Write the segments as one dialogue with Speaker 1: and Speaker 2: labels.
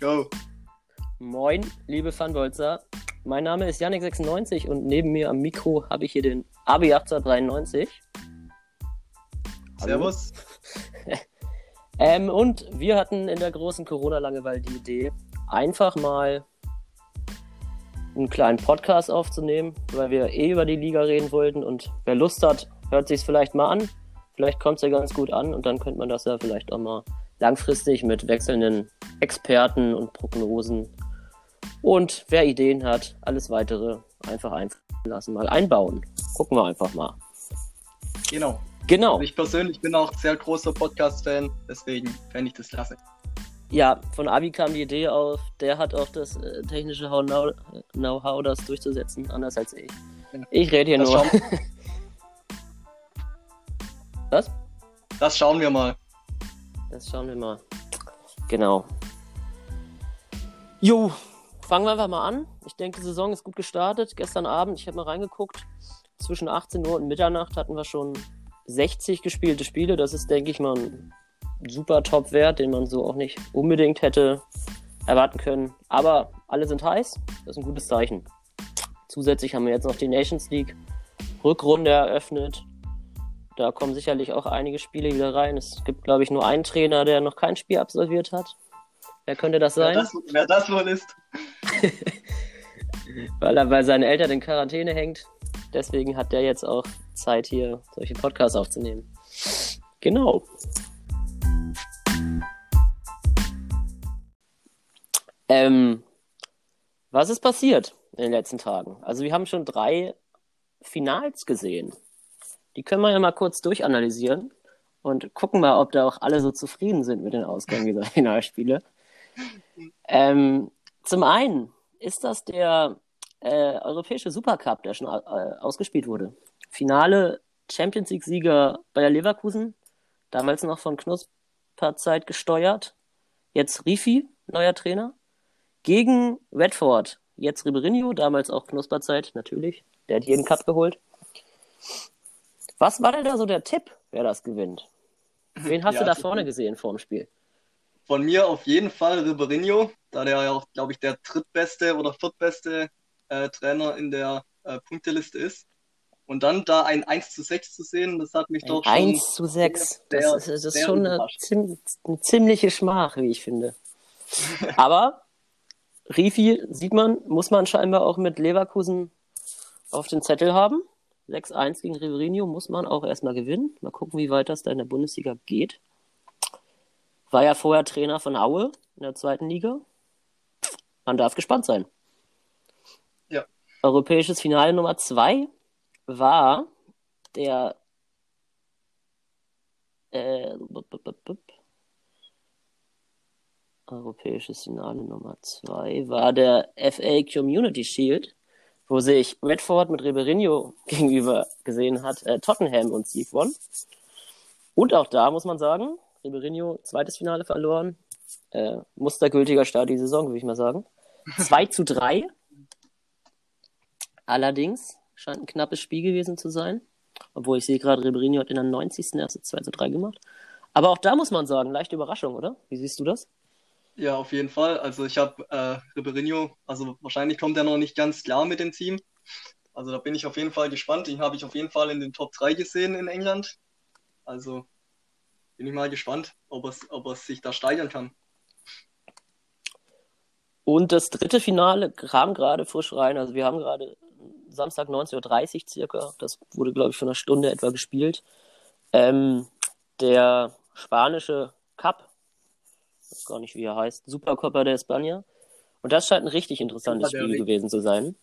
Speaker 1: Go.
Speaker 2: Moin, liebe Fanbolzer. Mein Name ist Janik96 und neben mir am Mikro habe ich hier den Abi 1893.
Speaker 1: Servus.
Speaker 2: Ähm, und wir hatten in der großen Corona-Langeweile die Idee, einfach mal einen kleinen Podcast aufzunehmen, weil wir eh über die Liga reden wollten und wer Lust hat, hört sich es vielleicht mal an. Vielleicht kommt es ja ganz gut an und dann könnte man das ja vielleicht auch mal langfristig mit wechselnden Experten und Prognosen und wer Ideen hat, alles weitere einfach einfallen lassen, mal einbauen. Gucken wir einfach mal.
Speaker 1: Genau.
Speaker 2: Genau.
Speaker 1: Also ich persönlich bin auch sehr großer Podcast-Fan, deswegen fände ich das klasse.
Speaker 2: Ja, von Abi kam die Idee auf, der hat auch das äh, technische Know- Know-how, das durchzusetzen, anders als ich.
Speaker 1: Ja.
Speaker 2: Ich rede hier
Speaker 1: Das
Speaker 2: nur.
Speaker 1: schauen,
Speaker 2: Was?
Speaker 1: das schauen wir mal.
Speaker 2: Das schauen wir mal. Genau. Jo, fangen wir einfach mal an. Ich denke, die Saison ist gut gestartet. Gestern Abend, ich habe mal reingeguckt, zwischen 18 Uhr und Mitternacht hatten wir schon 60 gespielte Spiele. Das ist, denke ich mal, ein super Top-Wert, den man so auch nicht unbedingt hätte erwarten können. Aber alle sind heiß. Das ist ein gutes Zeichen. Zusätzlich haben wir jetzt noch die Nations League Rückrunde eröffnet. Da kommen sicherlich auch einige Spiele wieder rein. Es gibt, glaube ich, nur einen Trainer, der noch kein Spiel absolviert hat. Wer könnte das
Speaker 1: Wer
Speaker 2: sein?
Speaker 1: das, wer das wohl ist.
Speaker 2: Weil er bei seinen Eltern in Quarantäne hängt. Deswegen hat der jetzt auch Zeit, hier solche Podcasts aufzunehmen. Genau. Ähm, was ist passiert in den letzten Tagen? Also wir haben schon drei Finals gesehen. Die können wir ja mal kurz durchanalysieren und gucken mal, ob da auch alle so zufrieden sind mit den Ausgängen dieser Finalspiele. Ähm, zum einen ist das der äh, europäische Supercup, der schon äh, ausgespielt wurde. Finale Champions League-Sieger Bayer Leverkusen, damals noch von Knusperzeit gesteuert. Jetzt Rifi, neuer Trainer. Gegen Redford, jetzt Ribeirinho, damals auch Knusperzeit, natürlich. Der hat jeden Cup geholt. Was war denn da so der Tipp, wer das gewinnt? Wen hast
Speaker 1: Ja,
Speaker 2: du da vorne gesehen vor dem Spiel?
Speaker 1: Von mir auf jeden Fall Ribeirinho, da der ja auch, glaube ich, der drittbeste oder viertbeste äh, Trainer in der äh, Punkteliste ist. Und dann da ein 1 zu 6 zu sehen, das hat mich doch schon
Speaker 2: 1 zu 6.
Speaker 1: sehr,
Speaker 2: Das ist, das ist schon eine, eine ziemliche Schmach, wie ich finde. Aber Rifi sieht man, muss man scheinbar auch mit Leverkusen auf den Zettel haben. 6-1 gegen Riverinho muss man auch erstmal gewinnen. Mal gucken, wie weit das da in der Bundesliga geht. War ja vorher Trainer von Aue in der zweiten Liga. Man darf gespannt sein.
Speaker 1: Ja.
Speaker 2: Europäisches Finale Nummer 2 war der äh, bup, bup, bup, bup. Europäisches Finale Nummer 2 war der FA Community Shield, wo sich Redford mit Ribeirinho gegenüber gesehen hat, äh, Tottenham und Steve won. Und auch da muss man sagen, Ribeirinho zweites Finale verloren. Äh, mustergültiger Start die Saison, würde ich mal sagen. 2 zu 3. Allerdings scheint ein knappes Spiel gewesen zu sein. Obwohl ich sehe gerade, Ribeirinho hat in der 90. erst 2 zu 3 gemacht. Aber auch da muss man sagen, leichte Überraschung, oder? Wie siehst du das?
Speaker 1: Ja, auf jeden Fall. Also ich habe äh, Ribeirinho, also wahrscheinlich kommt er noch nicht ganz klar mit dem Team. Also da bin ich auf jeden Fall gespannt. Den habe ich auf jeden Fall in den Top 3 gesehen in England. Also bin ich mal gespannt, ob es, ob sich da steigern kann.
Speaker 2: Und das dritte Finale kam gerade frisch rein. Also wir haben gerade Samstag 19.30 Uhr circa. Das wurde, glaube ich, für eine Stunde etwa gespielt. Ähm, der spanische Cup, ich weiß gar nicht, wie er heißt, Supercopa de España. Und das scheint ein richtig interessantes Spiel gewesen zu sein.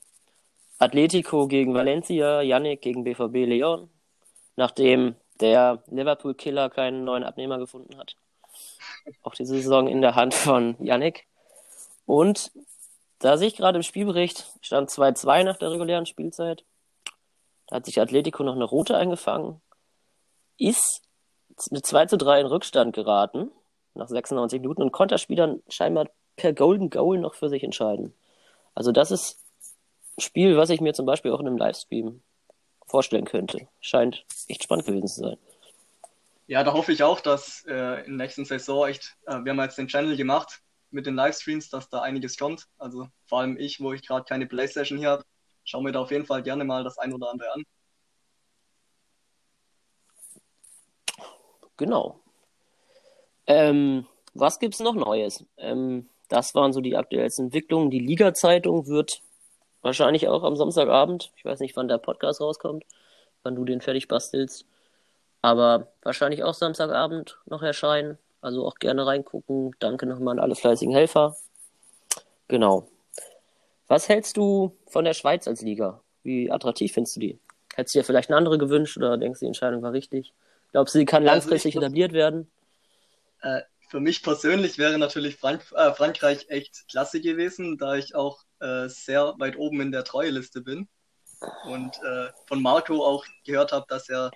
Speaker 2: Atletico gegen Valencia, Yannick gegen BVB Leon, nachdem der Liverpool-Killer keinen neuen Abnehmer gefunden hat. Auch diese Saison in der Hand von Yannick. Und da sehe ich gerade im Spielbericht, stand 2-2 nach der regulären Spielzeit. Da hat sich Atletico noch eine rote eingefangen, ist mit 2 zu 3 in Rückstand geraten, nach 96 Minuten, und konnte das Spiel dann scheinbar per Golden Goal noch für sich entscheiden. Also das ist ein Spiel, was ich mir zum Beispiel auch in einem Livestream vorstellen könnte. Scheint echt spannend gewesen zu sein.
Speaker 1: Ja, da hoffe ich auch, dass äh, in der nächsten Saison echt, äh, wir haben jetzt den Channel gemacht mit den Livestreams, dass da einiges kommt. Also vor allem ich, wo ich gerade keine Playstation hier habe, schaue mir da auf jeden Fall gerne mal das ein oder andere an.
Speaker 2: Genau. Ähm, was es noch Neues? Ähm, das waren so die aktuellsten Entwicklungen. Die Liga-Zeitung wird wahrscheinlich auch am Samstagabend, ich weiß nicht, wann der Podcast rauskommt, wann du den fertig bastelst, aber wahrscheinlich auch Samstagabend noch erscheinen. Also auch gerne reingucken. Danke nochmal an alle fleißigen Helfer. Genau. Was hältst du von der Schweiz als Liga? Wie attraktiv findest du die? Hättest du dir vielleicht eine andere gewünscht oder denkst du, die Entscheidung war richtig? Glaubst du, sie kann langfristig also etabliert werden?
Speaker 1: Äh, für mich persönlich wäre natürlich Frank äh, Frankreich echt klasse gewesen, da ich auch äh, sehr weit oben in der Treueliste bin und äh, von Marco auch gehört habe, dass er,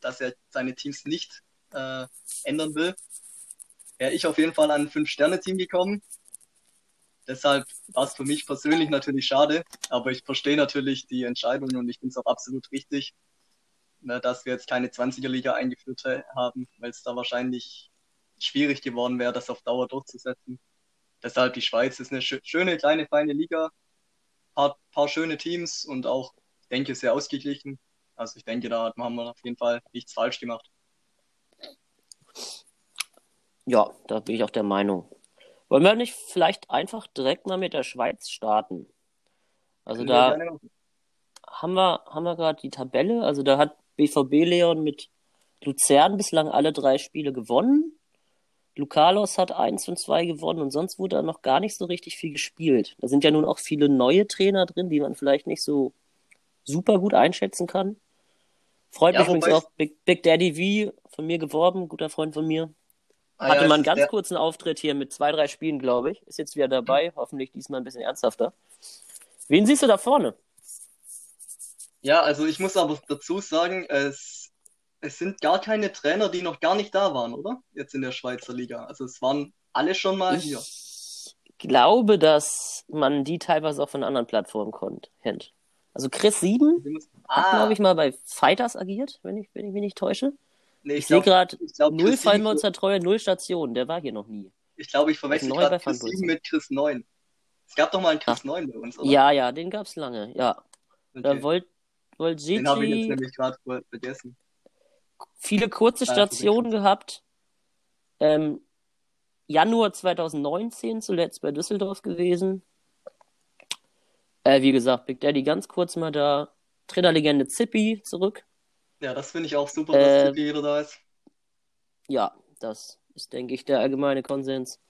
Speaker 1: dass er seine Teams nicht äh, ändern will. Wäre ich auf jeden Fall an ein Fünf-Sterne-Team gekommen. Deshalb war es für mich persönlich natürlich schade, aber ich verstehe natürlich die Entscheidung und ich finde es auch absolut richtig, ne, dass wir jetzt keine 20er-Liga eingeführt haben, weil es da wahrscheinlich schwierig geworden wäre, das auf Dauer durchzusetzen. Deshalb die Schweiz ist eine schöne, kleine, feine Liga, paar, paar schöne Teams und auch, ich denke, sehr ausgeglichen. Also ich denke, da haben wir auf jeden Fall nichts falsch gemacht.
Speaker 2: Ja, da bin ich auch der Meinung. Wollen wir nicht vielleicht einfach direkt mal mit der Schweiz starten? Also Können da haben wir, haben wir gerade die Tabelle. Also da hat BVB Leon mit Luzern bislang alle drei Spiele gewonnen. Lucalos hat 1 und 2 gewonnen und sonst wurde da noch gar nicht so richtig viel gespielt. Da sind ja nun auch viele neue Trainer drin, die man vielleicht nicht so super gut einschätzen kann. Freut ja, mich übrigens auch Big, Big Daddy V von mir geworben, guter Freund von mir. Ah, Hatte ja, mal einen ganz der... kurzen Auftritt hier mit zwei, drei Spielen, glaube ich. Ist jetzt wieder dabei, hoffentlich diesmal ein bisschen ernsthafter. Wen siehst du da vorne?
Speaker 1: Ja, also ich muss aber dazu sagen, es es sind gar keine Trainer, die noch gar nicht da waren, oder? Jetzt in der Schweizer Liga. Also es waren alle schon mal ich hier.
Speaker 2: Ich glaube, dass man die teilweise auch von anderen Plattformen kennt. Also Chris Sieben ah. hat, glaube ich, mal bei Fighters agiert, wenn ich, wenn ich mich nicht täusche. Nee, ich, ich sehe gerade null Fallmonster Treue, null Stationen. Der war hier noch nie.
Speaker 1: Ich glaube, ich verwechsel gerade Chris 7 mit Chris 9. Es gab doch mal einen Chris Ach. 9 bei uns, oder?
Speaker 2: Ja, ja, den gab es lange, ja. Okay. Da wollt, wollt
Speaker 1: Den habe ich jetzt nämlich gerade vergessen
Speaker 2: viele kurze Stationen gehabt. Ähm, Januar 2019 zuletzt bei Düsseldorf gewesen. Äh, wie gesagt, Big Daddy ganz kurz mal da. Trainerlegende Zippy zurück.
Speaker 1: Ja, das finde ich auch super, dass äh, Zippy wieder da ist.
Speaker 2: Ja, das ist, denke ich, der allgemeine Konsens.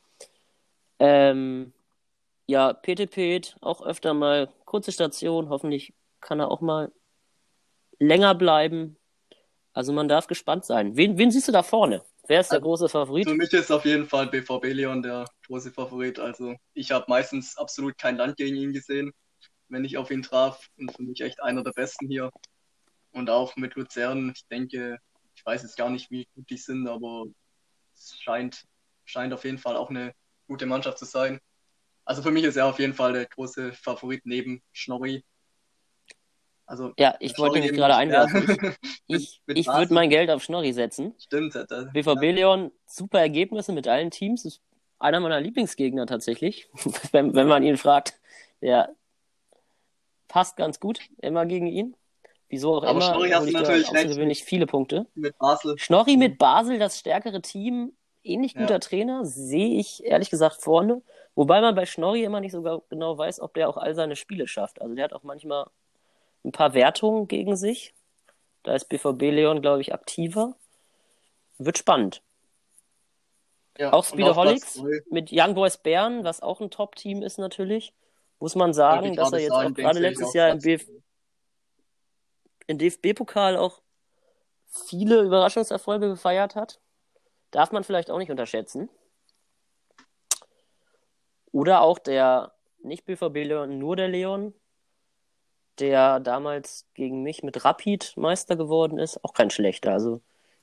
Speaker 2: Ähm, ja, PTP auch öfter mal kurze Station. Hoffentlich kann er auch mal länger bleiben. Also man darf gespannt sein. Wen, wen siehst du da vorne? Wer ist der also, große Favorit?
Speaker 1: Für mich ist auf jeden Fall BVB Leon der große Favorit. Also ich habe meistens absolut kein Land gegen ihn gesehen, wenn ich auf ihn traf. Und für mich echt einer der besten hier. Und auch mit Luzern, ich denke, ich weiß jetzt gar nicht, wie gut die sind, aber es scheint, scheint auf jeden Fall auch eine gute Mannschaft zu sein. Also für mich ist er auf jeden Fall der große Favorit neben Schnorri.
Speaker 2: Also, ja, ich wollte mich gerade einwerfen. Ich, ich, ich würde mein Geld auf Schnorri setzen.
Speaker 1: Stimmt. Das,
Speaker 2: BVB ja. Leon, super Ergebnisse mit allen Teams. Ist einer meiner Lieblingsgegner tatsächlich. wenn, wenn man ihn fragt. Der passt ganz gut immer gegen ihn. Wieso auch Aber immer. Schnorri hast du natürlich recht. viele Punkte.
Speaker 1: Mit Basel.
Speaker 2: Schnorri mit Basel, das stärkere Team. Ähnlich guter ja. Trainer, sehe ich ehrlich gesagt vorne. Wobei man bei Schnorri immer nicht so genau weiß, ob der auch all seine Spiele schafft. Also der hat auch manchmal ein paar Wertungen gegen sich. Da ist BVB Leon, glaube ich, aktiver. Wird spannend. Ja, auch Speederholics mit Young Boys Bern, was auch ein Top-Team ist natürlich. Muss man sagen, dass er jetzt auch gerade letztes Jahr im, Bf im DFB-Pokal auch viele Überraschungserfolge gefeiert hat. Darf man vielleicht auch nicht unterschätzen. Oder auch der nicht BVB Leon, nur der Leon, der damals gegen mich mit Rapid Meister geworden ist, auch kein schlechter. Also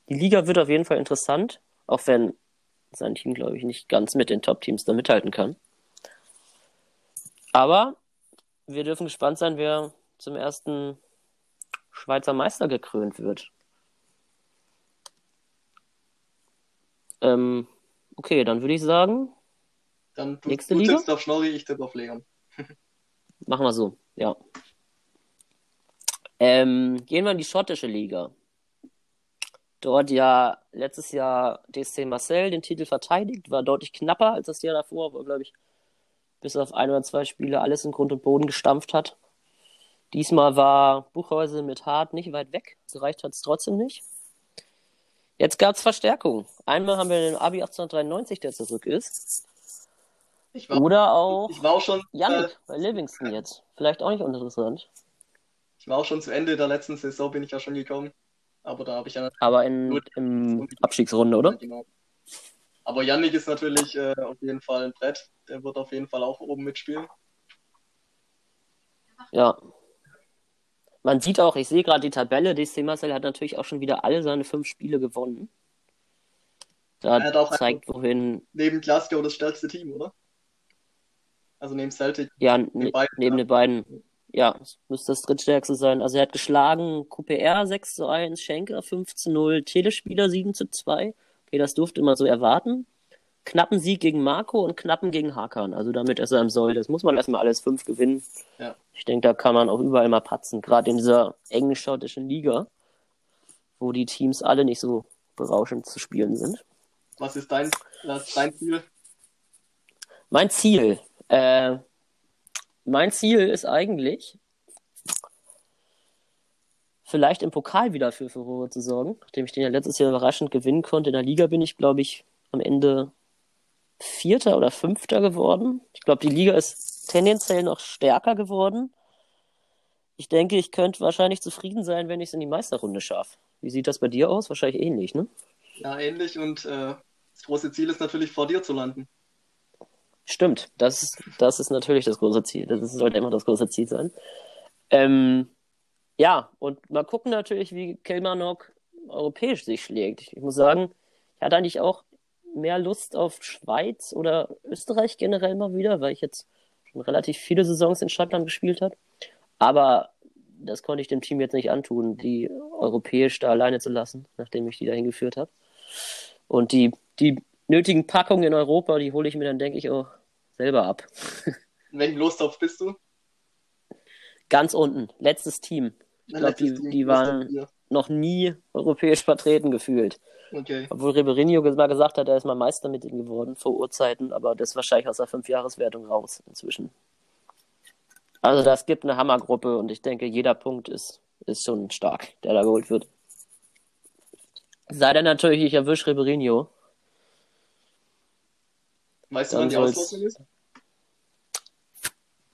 Speaker 2: die Liga wird auf jeden Fall interessant, auch wenn sein Team, glaube ich, nicht ganz mit den Top-Teams da mithalten kann. Aber wir dürfen gespannt sein, wer zum ersten Schweizer Meister gekrönt wird. Ähm, okay, dann würde ich sagen,
Speaker 1: Dann du,
Speaker 2: Nächste
Speaker 1: du
Speaker 2: Liga?
Speaker 1: tippst auf Schnorri, ich tippe auf Leon.
Speaker 2: Machen wir so, ja.
Speaker 1: ich tippe auf Leon.
Speaker 2: Machen wir so, ja. Ähm, gehen wir in die schottische Liga. Dort ja letztes Jahr DSC Marcel den Titel verteidigt, war deutlich knapper als das Jahr davor, wo glaube ich, bis auf ein oder zwei Spiele alles in Grund und Boden gestampft hat. Diesmal war Buchhäuser mit Hart nicht weit weg. Gereicht hat es trotzdem nicht. Jetzt gab es Verstärkung. Einmal haben wir den Abi 1893, der zurück ist.
Speaker 1: War,
Speaker 2: Oder auch
Speaker 1: ich war auch schon, äh,
Speaker 2: Yannick bei Livingston jetzt. Vielleicht auch nicht uninteressant.
Speaker 1: Ich war auch schon zu Ende der letzten Saison, bin ich ja schon gekommen. Aber da habe ich ja
Speaker 2: Aber in,
Speaker 1: Gut.
Speaker 2: im Abstiegsrunde, oder?
Speaker 1: Genau. Aber Yannick ist natürlich äh, auf jeden Fall ein Brett. Der wird auf jeden Fall auch oben mitspielen.
Speaker 2: Ja. Man sieht auch, ich sehe gerade die Tabelle, DC Marcel hat natürlich auch schon wieder alle seine fünf Spiele gewonnen. Da
Speaker 1: Er hat auch
Speaker 2: zeigt, wohin,
Speaker 1: Neben Glasgow das stärkste Team, oder? Also neben Celtic.
Speaker 2: ja, ne, neben den beiden, ja, es müsste das drittstärkste sein. Also er hat geschlagen QPR 6 zu 1, Schenker 5 zu 0, Telespieler 7 zu 2. Okay, das durfte man so erwarten. Knappen Sieg gegen Marco und knappen gegen Hakan. Also damit ist er im Soll. Das muss man erstmal alles fünf gewinnen.
Speaker 1: Ja.
Speaker 2: Ich denke, da kann man auch überall mal patzen. Gerade in dieser englisch-schottischen Liga, wo die Teams alle nicht so berauschend zu spielen sind.
Speaker 1: Was ist dein, was ist dein Ziel?
Speaker 2: Mein Ziel, äh, mein Ziel ist eigentlich, vielleicht im Pokal wieder für Furore zu sorgen, nachdem ich den ja letztes Jahr überraschend gewinnen konnte. In der Liga bin ich, glaube ich, am Ende Vierter oder Fünfter geworden. Ich glaube, die Liga ist tendenziell noch stärker geworden. Ich denke, ich könnte wahrscheinlich zufrieden sein, wenn ich es in die Meisterrunde schaffe. Wie sieht das bei dir aus? Wahrscheinlich ähnlich, ne?
Speaker 1: Ja, ähnlich. Und äh, das große Ziel ist natürlich vor dir zu landen.
Speaker 2: Stimmt, das ist, das ist natürlich das große Ziel. Das sollte immer das große Ziel sein. Ähm, ja, und mal gucken natürlich, wie Kilmarnock europäisch sich schlägt. Ich muss sagen, ich hatte eigentlich auch mehr Lust auf Schweiz oder Österreich generell mal wieder, weil ich jetzt schon relativ viele Saisons in Schottland gespielt habe. Aber das konnte ich dem Team jetzt nicht antun, die europäisch da alleine zu lassen, nachdem ich die dahin geführt habe. Und die, die nötigen Packungen in Europa, die hole ich mir dann, denke ich, auch selber ab.
Speaker 1: In welchem Lostopf bist du?
Speaker 2: Ganz unten, letztes Team. Ich glaube, die,
Speaker 1: Team,
Speaker 2: die waren noch nie europäisch vertreten gefühlt.
Speaker 1: Okay.
Speaker 2: Obwohl Ribeirinho mal gesagt hat, er ist mal Meister mit ihnen geworden vor Urzeiten, aber das ist wahrscheinlich aus der Fünfjahreswertung raus inzwischen. Also das gibt eine Hammergruppe und ich denke, jeder Punkt ist, ist schon stark, der da geholt wird. Sei denn natürlich, ich erwische Ribeirinho.
Speaker 1: Weißt du, wann die Auslosung ist?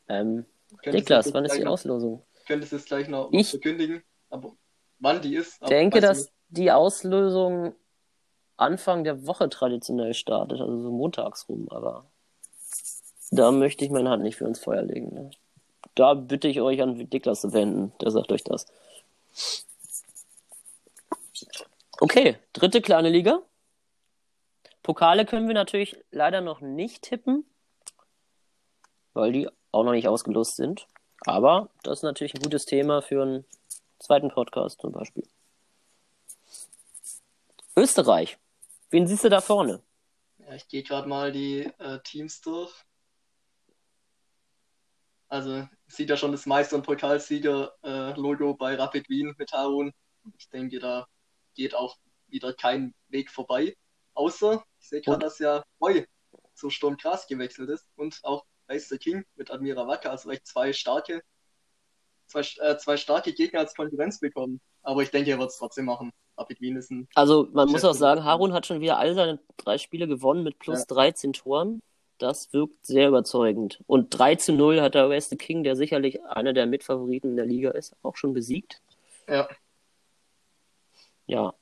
Speaker 2: Ähm,
Speaker 1: Könntest
Speaker 2: Niklas, wann ist die
Speaker 1: noch-
Speaker 2: Auslosung?
Speaker 1: Könntest du es gleich noch
Speaker 2: Ich-
Speaker 1: verkündigen? Aber wann die ist?
Speaker 2: Ich denke, dass
Speaker 1: nicht.
Speaker 2: die Auslösung Anfang der Woche traditionell startet, also so montags rum, aber da möchte ich meine Hand nicht für ins Feuer legen. Ne? Da bitte ich euch an Niklas zu wenden, der sagt euch das. Okay, dritte kleine Liga. Pokale können wir natürlich leider noch nicht tippen, weil die auch noch nicht ausgelost sind. Aber das ist natürlich ein gutes Thema für einen zweiten Podcast zum Beispiel. Österreich. Wen siehst du da vorne?
Speaker 1: Ja, ich gehe gerade mal die äh, Teams durch. Also sieht ja schon das Meister- und Pokalsieger-Logo bei Rapid Wien mit Harun. Ich denke, da geht auch wieder kein Weg vorbei. Außer, ich sehe gerade, dass ja Roy zu Sturm Graz gewechselt ist und auch Race King mit Admira Wacker, also echt zwei starke, zwei, äh, zwei starke Gegner als Konkurrenz bekommen. Aber ich denke, er wird es trotzdem machen.
Speaker 2: Also man muss auch sagen, Harun hat schon wieder all seine drei Spiele gewonnen mit plus
Speaker 1: Ja.
Speaker 2: 13 Toren. Das wirkt sehr überzeugend. Und 3 zu 0 hat der West King, der sicherlich einer der Mitfavoriten in der Liga ist, auch schon besiegt.
Speaker 1: Ja,
Speaker 2: Ja.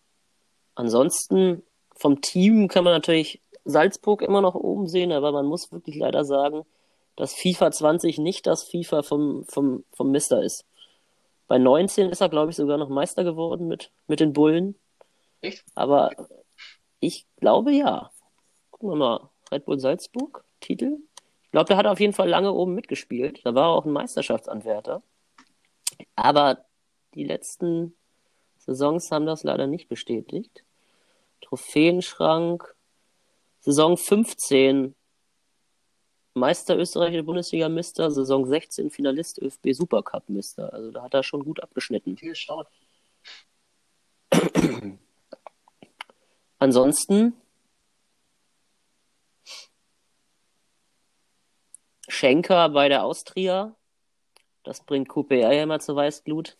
Speaker 2: Ansonsten vom Team kann man natürlich Salzburg immer noch oben sehen, aber man muss wirklich leider sagen, dass FIFA 20 nicht das FIFA vom, vom, vom Mister ist. Bei 19 ist er, glaube ich, sogar noch Meister geworden mit, mit den Bullen.
Speaker 1: echt?
Speaker 2: Aber ich glaube ja. Gucken wir mal. Red Bull Salzburg, Titel. Ich glaube, der hat auf jeden Fall lange oben mitgespielt. Da war er auch ein Meisterschaftsanwärter. Aber die letzten Saisons haben das leider nicht bestätigt. Trophäenschrank. Saison 15 Meister österreichische Bundesliga-Mister, Saison 16 Finalist ÖFB Supercup-Mister. Also da hat er schon gut abgeschnitten.
Speaker 1: Viel stark.
Speaker 2: Ansonsten Schenker bei der Austria. Das bringt QPR ja immer zur Weißglut,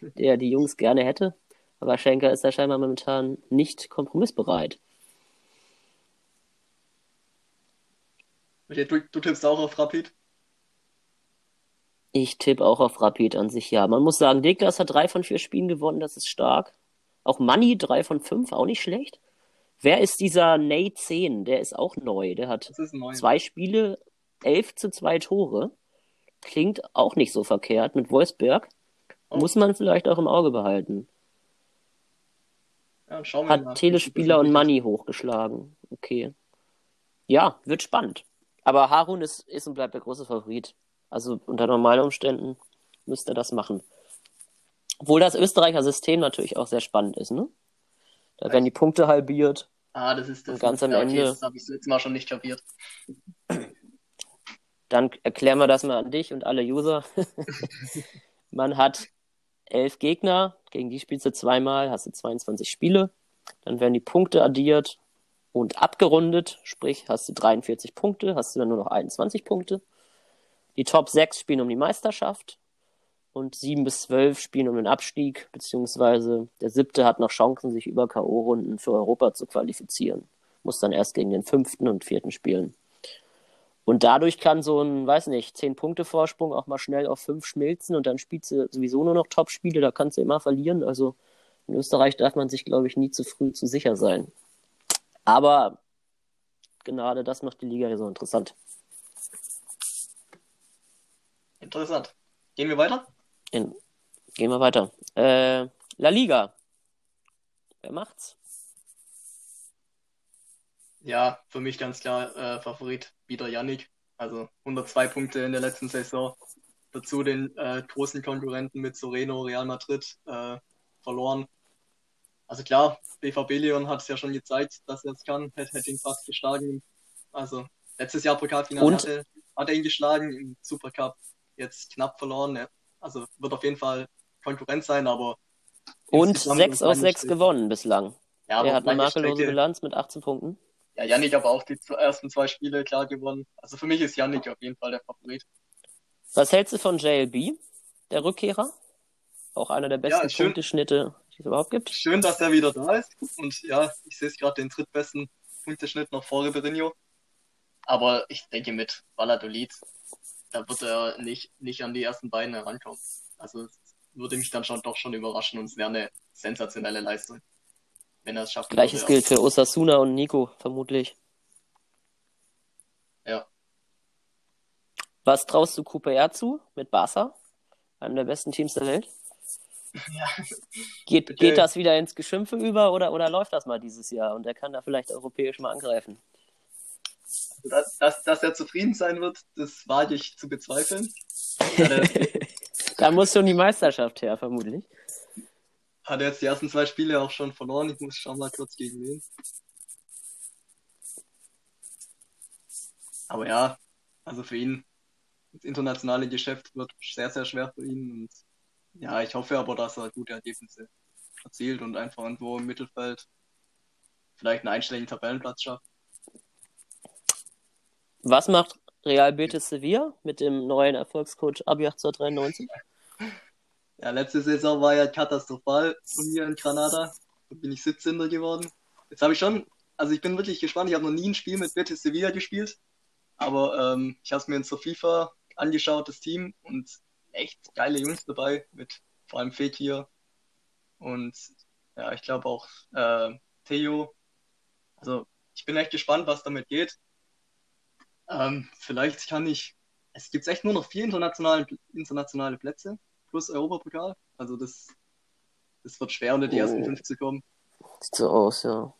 Speaker 2: der die Jungs gerne hätte. Aber Schenker ist da scheinbar momentan nicht kompromissbereit.
Speaker 1: Du, du tippst auch auf Rapid?
Speaker 2: Ich tippe auch auf Rapid an sich, ja. Man muss sagen, Niklas hat drei von vier Spielen gewonnen, das ist stark. Auch Money, drei von fünf, auch nicht schlecht. Wer ist dieser Nate 10? Der ist auch neu. Der hat zwei Spiele, elf zu zwei Tore. Klingt auch nicht so verkehrt mit Wolfsberg. Oh. Muss man vielleicht auch im Auge behalten.
Speaker 1: Ja,
Speaker 2: hat mal. Telespieler und Money hochgeschlagen. Okay. Ja, wird spannend. Aber Harun ist, ist und bleibt der große Favorit. Also unter normalen Umständen müsste er das machen. Obwohl das Österreicher System natürlich auch sehr spannend ist, ne? Da werden die Punkte halbiert.
Speaker 1: Ah, das ist das.
Speaker 2: Und ganz am okay, Ende.
Speaker 1: Das habe ich das letzte Mal schon nicht kapiert.
Speaker 2: Dann erklären wir das mal an dich und alle User. Man hat elf Gegner, gegen die spielst du zweimal, hast du 22 Spiele. Dann werden die Punkte addiert und abgerundet, sprich hast du 43 Punkte, hast du dann nur noch 21 Punkte. Die Top 6 spielen um die Meisterschaft und 7 bis 12 spielen um den Abstieg, beziehungsweise der siebte hat noch Chancen, sich über K.O.-Runden für Europa zu qualifizieren. Muss dann erst gegen den fünften und vierten spielen. Und dadurch kann so ein, weiß nicht, 10-Punkte-Vorsprung auch mal schnell auf 5 schmilzen und dann spielt sie sowieso nur noch Top-Spiele, da kannst du immer verlieren. Also in Österreich darf man sich, glaube ich, nie zu früh zu sicher sein. Aber gerade das macht die Liga so interessant.
Speaker 1: Interessant. Gehen wir weiter?
Speaker 2: In, gehen wir weiter. Äh, La Liga. Wer macht's?
Speaker 1: Ja, für mich ganz klar äh, Favorit wieder Yannick. Also 102 Punkte in der letzten Saison. Dazu den äh, großen Konkurrenten mit Soreno, Real Madrid äh, verloren. Also klar, BVB Leon hat es ja schon gezeigt, dass er es kann. Hätte, hätte ihn fast geschlagen. Also letztes Jahr Pokalfinale hatte, hat er ihn geschlagen. Im Supercup jetzt knapp verloren. Also wird auf jeden Fall Konkurrent sein, aber.
Speaker 2: Und 6 aus 6 gewonnen bislang. Ja, er hat eine makellose Bilanz mit 18 Punkten.
Speaker 1: Ja, Yannick aber auch die ersten zwei Spiele klar gewonnen. Also für mich ist Yannick auf jeden Fall der Favorit.
Speaker 2: Was hältst du von JLB, der Rückkehrer? Auch einer der besten ja, Punkteschnitte, die es überhaupt gibt.
Speaker 1: Schön, dass er wieder da ist. Und ja, ich sehe es gerade den drittbesten Punkteschnitt noch vor Ribeirinho. Aber ich denke mit Valladolid, da wird er nicht, nicht an die ersten beiden herankommen. Also würde mich dann schon doch schon überraschen und es wäre eine sensationelle Leistung wenn er es schafft.
Speaker 2: Gleiches gilt für Osasuna und Nico, vermutlich.
Speaker 1: Ja.
Speaker 2: Was traust du QPR zu mit Barca? Einem der besten Teams der Welt?
Speaker 1: Ja.
Speaker 2: Geht, geht das wieder ins Geschimpfe über oder, oder läuft das mal dieses Jahr und er kann da vielleicht europäisch mal angreifen?
Speaker 1: Dass, dass, dass er zufrieden sein wird, das wage ich zu bezweifeln.
Speaker 2: da muss schon die Meisterschaft her, vermutlich
Speaker 1: hat er jetzt die ersten zwei Spiele auch schon verloren. Ich muss schauen mal kurz gegen wen. Aber ja, also für ihn, das internationale Geschäft wird sehr, sehr schwer für ihn. Und ja, ich hoffe aber, dass er gute Ergebnisse erzielt und einfach irgendwo im Mittelfeld vielleicht einen einstelligen Tabellenplatz schafft.
Speaker 2: Was macht Real Betis Sevilla mit dem neuen Erfolgscoach Abi 1893?
Speaker 1: Ja, letzte Saison war ja katastrophal von mir in Granada. Da bin ich 17. geworden. Jetzt habe ich schon, also ich bin wirklich gespannt. Ich habe noch nie ein Spiel mit Betis Sevilla gespielt. Aber ähm, ich habe es mir in zur FIFA angeschaut, das Team. Und echt geile Jungs dabei, mit vor allem Fekir. Und ja, ich glaube auch äh, Theo. Also ich bin echt gespannt, was damit geht. Ähm, vielleicht kann ich. Es gibt echt nur noch vier internationale, internationale Plätze plus Europapokal. Also das, das wird schwer, unter die oh. ersten fünf zu kommen.
Speaker 2: Sieht so aus, ja.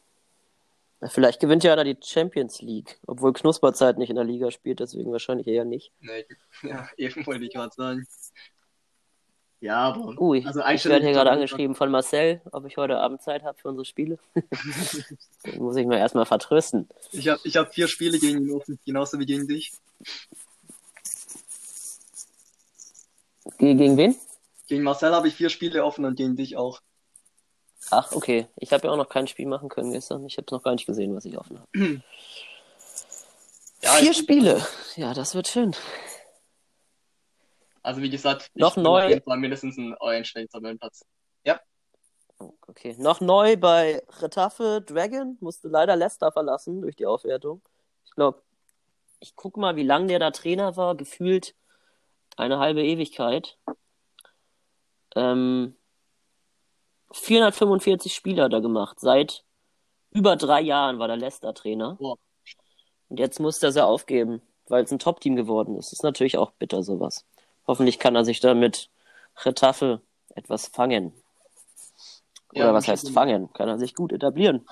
Speaker 2: ja. Vielleicht gewinnt ja einer die Champions League, obwohl Knusperzeit nicht in der Liga spielt, deswegen wahrscheinlich eher nicht.
Speaker 1: Nee, ja, eben wollte ich gerade sagen. Ja, aber
Speaker 2: Ui,
Speaker 1: also
Speaker 2: ich werde hier gerade angeschrieben von Marcel, ob ich heute Abend Zeit habe für unsere Spiele. Muss ich mir erstmal vertrösten.
Speaker 1: Ich habe ich hab vier Spiele gegen ihn offen, genauso wie gegen dich.
Speaker 2: Gegen wen?
Speaker 1: Gegen Marcel habe ich vier Spiele offen und gegen dich auch.
Speaker 2: Ach, okay. Ich habe ja auch noch kein Spiel machen können gestern. Ich habe noch gar nicht gesehen, was ich offen habe.
Speaker 1: Ja,
Speaker 2: Vier Spiele. Ja, das wird schön.
Speaker 1: Also wie gesagt,
Speaker 2: Noch neu.
Speaker 1: mindestens einen einstelligen Tabellenplatz.
Speaker 2: Oh, Okay. Noch neu bei Retafe Dragon. Musste leider Leicester verlassen durch die Aufwertung. Ich glaube, ich gucke mal, wie lange der da Trainer war. Gefühlt eine halbe Ewigkeit. Ähm, 445 Spiele hat er gemacht. Seit über drei Jahren war der Leicester-Trainer.
Speaker 1: Boah.
Speaker 2: Und jetzt musste er sie aufgeben, weil es ein Top-Team geworden ist. ist natürlich auch bitter, sowas. Hoffentlich kann er sich da mit Retafe etwas fangen. Oder
Speaker 1: Ja,
Speaker 2: was heißt fangen? Kann er sich gut etablieren.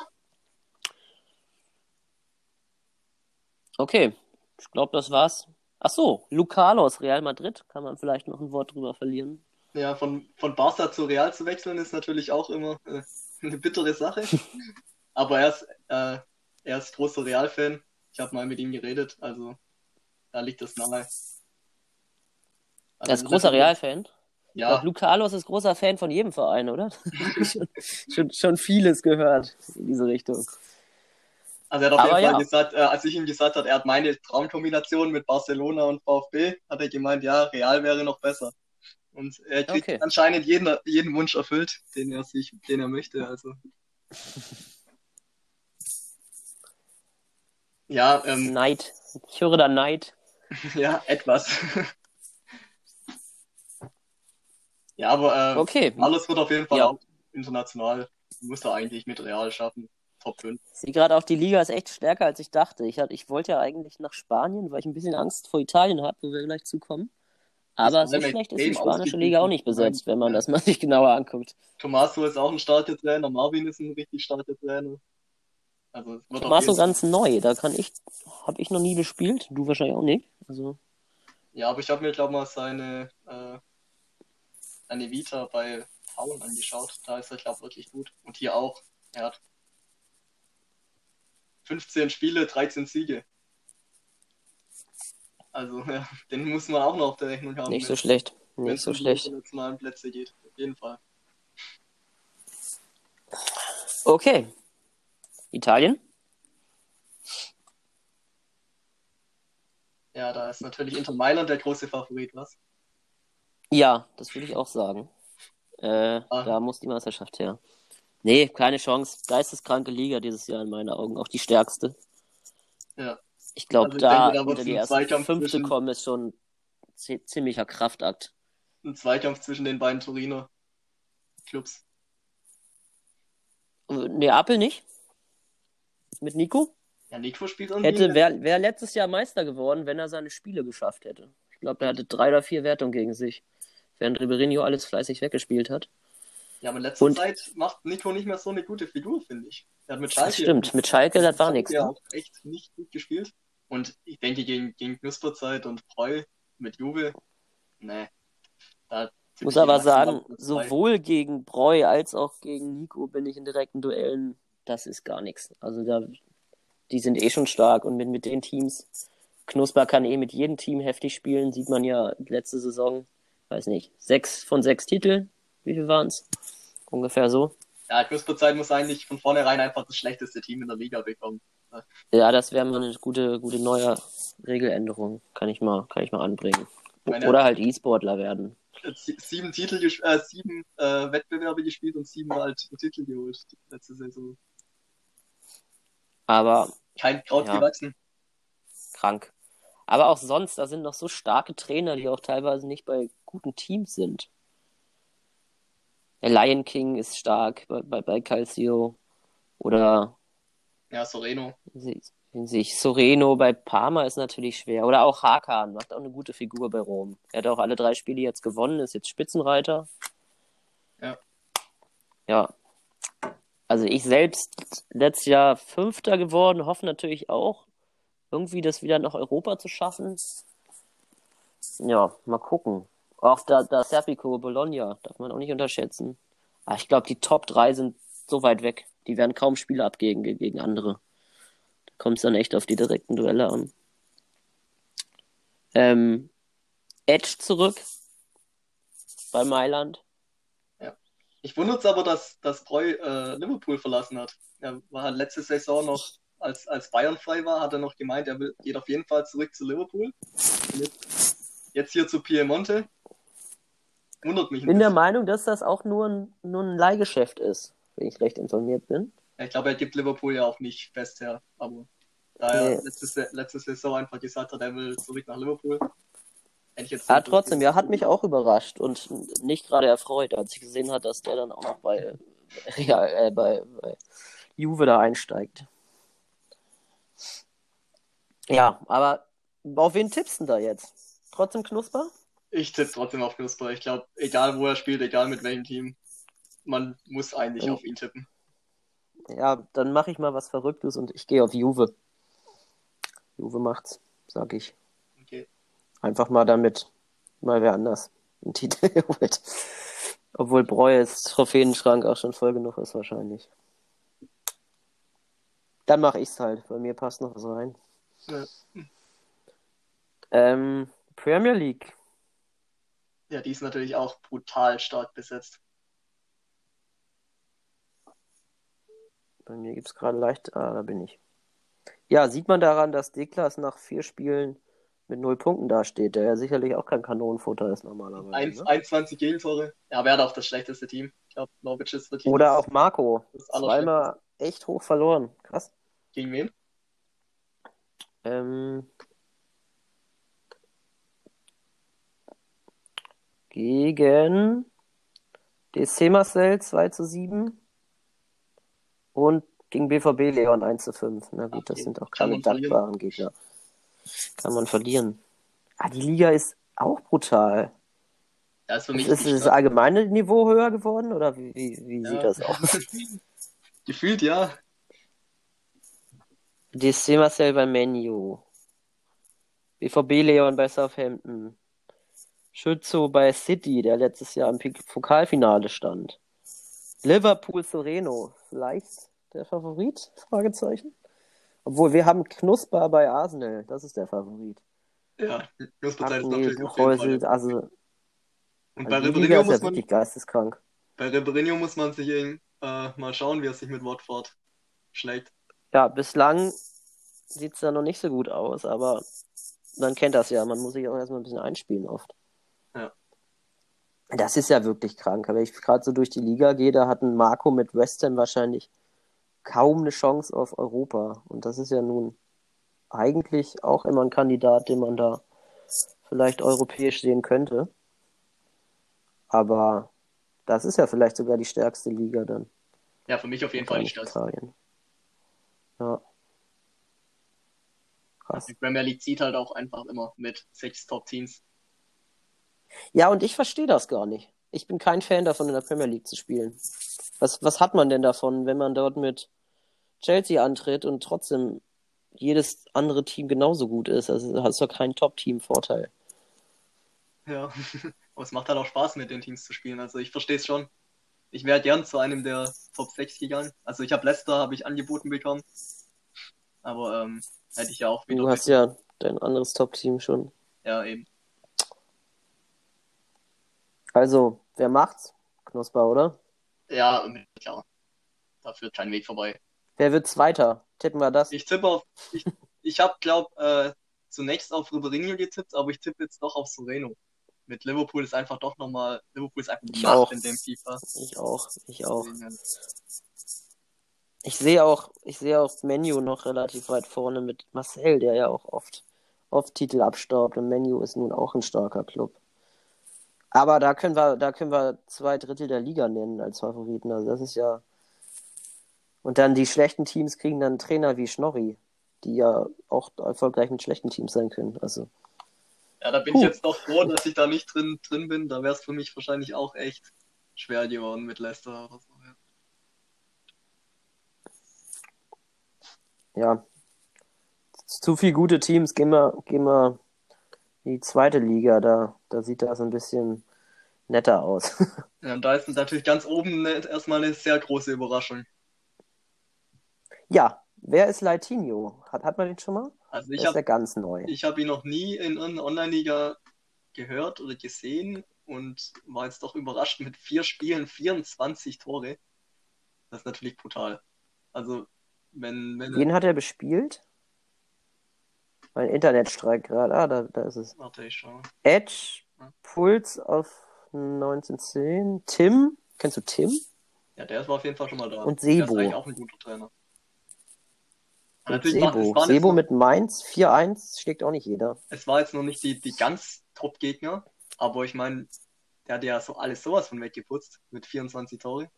Speaker 2: Okay, ich glaube, das war's. Ach so, Lucalos, Real Madrid, kann man vielleicht noch ein Wort drüber verlieren.
Speaker 1: Ja, von, von Barca zu Real zu wechseln ist natürlich auch immer äh, eine bittere Sache. Aber er ist, äh, er ist großer Real-Fan. Ich habe mal mit ihm geredet, also da liegt das nahe.
Speaker 2: Er ist
Speaker 1: Also,
Speaker 2: großer Real-Fan.
Speaker 1: Ja,
Speaker 2: Luca Carlos ist großer Fan von jedem Verein, oder? schon, schon, schon vieles gehört in diese Richtung.
Speaker 1: Also er hat auf
Speaker 2: Aber
Speaker 1: jeden Fall
Speaker 2: ja.
Speaker 1: gesagt, äh, als ich ihm gesagt habe, er hat meine Traumkombination mit Barcelona und VfB, hat er gemeint, ja, Real wäre noch besser. Und er kriegt
Speaker 2: Okay.
Speaker 1: anscheinend jeden, jeden Wunsch erfüllt, den er sich, den er möchte. Also. Ja, ähm,
Speaker 2: Neid. Ich höre da Neid.
Speaker 1: ja, etwas. ja, aber äh,
Speaker 2: Okay.
Speaker 1: alles wird auf jeden Fall
Speaker 2: Ja.
Speaker 1: auch international. Muss er eigentlich mit Real schaffen. Top 5.
Speaker 2: Ich sehe gerade auch, die Liga ist echt stärker, als ich dachte. Ich, hatte, ich wollte ja eigentlich nach Spanien, weil ich ein bisschen Angst vor Italien habe, wo wir gleich zukommen. Aber
Speaker 1: Das
Speaker 2: so schlecht ist die spanische. Liga auch nicht besetzt, wenn man das mal sich genauer anguckt.
Speaker 1: Tommaso ist auch ein starker Trainer, Marvin ist ein richtig starker Trainer. Also es wird auf
Speaker 2: War so
Speaker 1: jeden Fall-
Speaker 2: ganz neu, da kann ich, habe ich noch nie gespielt, du wahrscheinlich auch nicht. Also,
Speaker 1: Ja, aber ich habe mir, glaube mal seine, äh, seine Vita bei Frauen angeschaut. Da ist er, glaube wirklich gut. Und hier auch. Er hat 15 Spiele, 13 Siege. Also, ja, den muss man auch noch auf der Rechnung haben.
Speaker 2: nicht so
Speaker 1: wenn-
Speaker 2: schlecht.
Speaker 1: wenn
Speaker 2: Nicht
Speaker 1: es
Speaker 2: so
Speaker 1: um die
Speaker 2: schlecht.
Speaker 1: Plätze geht. Auf jeden Fall.
Speaker 2: Okay. Italien?
Speaker 1: Ja, da ist natürlich Inter Mailand der große Favorit, was?
Speaker 2: Ja, das würde ich auch sagen. Äh,
Speaker 1: Ah.
Speaker 2: da muss die Meisterschaft her. Nee, keine Chance. Geisteskranke Liga dieses Jahr in meinen Augen. Auch die stärkste.
Speaker 1: Ja.
Speaker 2: Ich glaube,
Speaker 1: Also
Speaker 2: da
Speaker 1: denke, da
Speaker 2: unter die
Speaker 1: Zweikampf
Speaker 2: fünfte
Speaker 1: zwischen-
Speaker 2: kommen ist schon zi- ziemlicher Kraftakt.
Speaker 1: Ein Zweikampf zwischen den beiden Torino Clubs.
Speaker 2: Äh, Neapel nicht? Mit Nico?
Speaker 1: Ja, Nico spielt irgendwie.
Speaker 2: Hätte, wäre wär letztes Jahr Meister geworden, wenn er seine Spiele geschafft hätte. Ich glaube, er hatte drei oder vier Wertungen gegen sich. Während Ribeirinho alles fleißig weggespielt hat.
Speaker 1: Ja, aber in letzter
Speaker 2: Und-
Speaker 1: Zeit macht Nico nicht mehr so eine gute Figur, finde ich. Er hat mit Schalke.
Speaker 2: Das stimmt, mit Schalke, das war nichts.
Speaker 1: Ja,
Speaker 2: Ne?
Speaker 1: auch echt nicht gut gespielt. Und ich denke, gegen, gegen Knusperzeit und Preu mit Juve, nee. Da
Speaker 2: Ich muss aber sagen, sowohl gegen Breu als auch gegen Nico bin ich in direkten Duellen, das ist gar nichts. Also da, die sind eh schon stark und mit, mit den Teams, Knusper kann eh mit jedem Team heftig spielen, sieht man ja letzte Saison, weiß nicht, sechs von sechs Titeln, wie viel waren's? Ungefähr so.
Speaker 1: Ja, Knusperzeit muss eigentlich von vornherein einfach das schlechteste Team in der Liga bekommen.
Speaker 2: Ja, das wäre mal eine gute, gute neue Regeländerung, kann ich mal, kann ich mal anbringen.
Speaker 1: Meine-
Speaker 2: Oder halt E-Sportler werden.
Speaker 1: Sie- Sieben Titel, äh, sieben äh, Wettbewerbe gespielt und sieben halt Titel geholt letzte Saison.
Speaker 2: Aber
Speaker 1: Kein Kraut
Speaker 2: Ja.
Speaker 1: gewachsen.
Speaker 2: krank. Aber auch sonst, da sind noch so starke Trainer, die auch teilweise nicht bei guten Teams sind. Lion King ist stark bei, bei, bei Calcio. Oder
Speaker 1: Ja, Soreno.
Speaker 2: sehen sich Soreno bei Parma ist natürlich schwer. Oder auch Hakan macht auch eine gute Figur bei Rom. Er hat auch alle drei Spiele jetzt gewonnen, ist jetzt Spitzenreiter.
Speaker 1: Ja.
Speaker 2: Ja. Also ich selbst letztes Jahr Fünfter geworden, hoffe natürlich auch, irgendwie das wieder nach Europa zu schaffen. Ja, mal gucken. Auch da, da Serpico, Bologna, darf man auch nicht unterschätzen. Aber ich glaube, die Top 3 sind so weit weg. Die werden kaum Spiele abgeben gegen andere. Da kommt es dann echt auf die direkten Duelle an. Ähm, Edge zurück bei Mailand.
Speaker 1: Ja. Ich wundere es aber, dass, dass Breu äh, Liverpool verlassen hat. Er war halt letzte Saison noch, als, als Bayern frei war, hat er noch gemeint, er will, geht auf jeden Fall zurück zu Liverpool. Jetzt hier zu Piemonte. Wundert mich.
Speaker 2: Ich bin der Meinung, dass das auch nur ein, nur ein Leihgeschäft ist, wenn ich recht informiert bin.
Speaker 1: Ich glaube, er gibt Liverpool ja auch nicht fest her, aber da er nee. letzte, letzte Saison einfach gesagt hat, er will zurück nach Liverpool.
Speaker 2: Ah, trotzdem, ja, hat mich auch überrascht und nicht gerade erfreut, als ich gesehen habe, dass der dann auch noch bei, ja, äh, bei, bei Juve da einsteigt. Ja, aber auf wen tippst du da jetzt? Trotzdem Knusper?
Speaker 1: Ich tippe trotzdem auf Knusper. Ich glaube, egal wo er spielt, egal mit welchem Team, man muss eigentlich und, auf ihn tippen.
Speaker 2: Ja, dann mache ich mal was Verrücktes und ich gehe auf Juve. Juve macht's, sag ich. Okay. Einfach mal damit mal wer anders einen Titel holt. Obwohl Breues Trophäenschrank auch schon voll genug ist wahrscheinlich. Dann mache ich's halt. Bei mir passt noch was rein. Ja. Ähm, Premier League.
Speaker 1: Ja, die ist natürlich auch brutal stark besetzt.
Speaker 2: Bei mir gibt es gerade leicht. Ah, da bin ich. Ja, sieht man daran, dass Deklas nach vier Spielen mit null Punkten dasteht, der ja sicherlich auch kein Kanonenfutter ist normalerweise.
Speaker 1: 1, ne? 21 Gegentore. Ja, hat auch das schlechteste Team? Ich glaube, Norwich ist wirklich.
Speaker 2: Oder auch Marco. Zweimal echt hoch verloren. Krass.
Speaker 1: Gegen wen?
Speaker 2: Ähm, gegen DC Marcel 2 zu 7 und gegen BVB Leon 1 zu 5. Na gut, das sind auch keine dankbaren Gegner. Kann man verlieren. Ah, die Liga ist auch brutal.
Speaker 1: Das ist, für mich
Speaker 2: ist, ist das allgemeine Niveau höher geworden oder wie, wie, wie ja. sieht das aus?
Speaker 1: Gefühlt ja.
Speaker 2: DC Marcel bei Menu. BVB Leon bei Southampton. Schützo bei City, der letztes Jahr im Pokalfinale stand. Liverpool Sereno, vielleicht der Favorit? Fragezeichen. Obwohl wir haben Knusper bei Arsenal, das ist der Favorit.
Speaker 1: Ja, Knusper ist
Speaker 2: natürlich Buchhäusel, also
Speaker 1: Und also bei Ribéry muss
Speaker 2: ja man geisteskrank.
Speaker 1: Bei Ribéry muss man sich äh, mal schauen, wie er sich mit Watford schlägt.
Speaker 2: Ja, bislang sieht es da noch nicht so gut aus, aber man kennt das ja, man muss sich auch erstmal ein bisschen einspielen oft. Das ist ja wirklich krank. Wenn ich gerade so durch die Liga gehe, da hat ein Marco mit West Ham wahrscheinlich kaum eine Chance auf Europa. Und das ist ja nun eigentlich auch immer ein Kandidat, den man da vielleicht europäisch sehen könnte. Aber das ist ja vielleicht sogar die stärkste Liga dann.
Speaker 1: Ja, für mich auf jeden Fall die stärkste.
Speaker 2: Ja.
Speaker 1: Krass. Die Premier League zieht halt auch einfach immer mit sechs Top-Teams.
Speaker 2: Ja, und ich verstehe das gar nicht. Ich bin kein Fan davon, in der Premier League zu spielen. Was, was hat man denn davon, wenn man dort mit Chelsea antritt und trotzdem jedes andere Team genauso gut ist? Also hast du keinen Top-Team-Vorteil.
Speaker 1: Ja, aber es macht halt auch Spaß, mit den Teams zu spielen. Also ich verstehe es schon. Ich wäre gern zu einem der Top 6 gegangen. Also ich habe Leicester habe ich angeboten bekommen. Aber ähm, hätte ich ja auch
Speaker 2: wieder. Du hast ja dein anderes Top-Team schon.
Speaker 1: Ja, eben.
Speaker 2: Also, wer macht's? Knusper, oder?
Speaker 1: Ja, klar. Da führt kein Weg vorbei.
Speaker 2: Wer wird Zweiter? Tippen wir das?
Speaker 1: Ich tippe auf. Ich, ich habe, glaube äh, zunächst auf Ribérinho getippt, aber ich tippe jetzt doch auf Soreno. Mit Liverpool ist einfach doch nochmal. Liverpool ist einfach
Speaker 2: ich auch.
Speaker 1: in dem FIFA.
Speaker 2: Ich auch, ich auch. Ich sehe auch, ich sehe auch Menu noch relativ weit vorne mit Marcel, der ja auch oft, oft Titel abstaubt und Menu ist nun auch ein starker Club. Aber da können wir, da können wir zwei Drittel der Liga nennen als Favoriten. Also das ist ja. Und dann die schlechten Teams kriegen dann Trainer wie Schnorri, die ja auch erfolgreich mit schlechten Teams sein können. Also.
Speaker 1: Ja, da bin Puh. ich jetzt doch froh, dass ich da nicht drin, drin bin. Da wäre es für mich wahrscheinlich auch echt schwer geworden mit Leicester oder so.
Speaker 2: Ja. ja. Zu viele gute Teams. Gehen wir, gehen wir die zweite Liga, da, da sieht das ein bisschen netter aus.
Speaker 1: Ja, und da ist natürlich ganz oben erstmal eine sehr große Überraschung.
Speaker 2: ja, wer ist Leitinho? Hat, hat man den schon mal?
Speaker 1: Also
Speaker 2: Der
Speaker 1: ich
Speaker 2: ist ja
Speaker 1: habe
Speaker 2: ganz neu.
Speaker 1: ich hab ihn noch nie in einer Online-Liga gehört oder gesehen und war jetzt doch überrascht mit vier Spielen, 24 Tore. Das ist natürlich brutal. Also, wenn, wenn,
Speaker 2: Wen hat er bespielt? Mein Internet streikt gerade. Ah, da, da ist es.
Speaker 1: warte, ich schau.
Speaker 2: Edge, Puls auf 1910. Tim, kennst du Tim?
Speaker 1: Ja, der war auf jeden Fall schon mal da.
Speaker 2: Und
Speaker 1: Der ist
Speaker 2: Sebo.
Speaker 1: auch ein guter Trainer.
Speaker 2: Und Sebo. Sebo mit Mainz 4-1 schlägt auch nicht jeder.
Speaker 1: es war jetzt noch nicht die, die ganz Top-Gegner, aber ich meine, der hat ja so alles sowas von weggeputzt mit 24 Tore.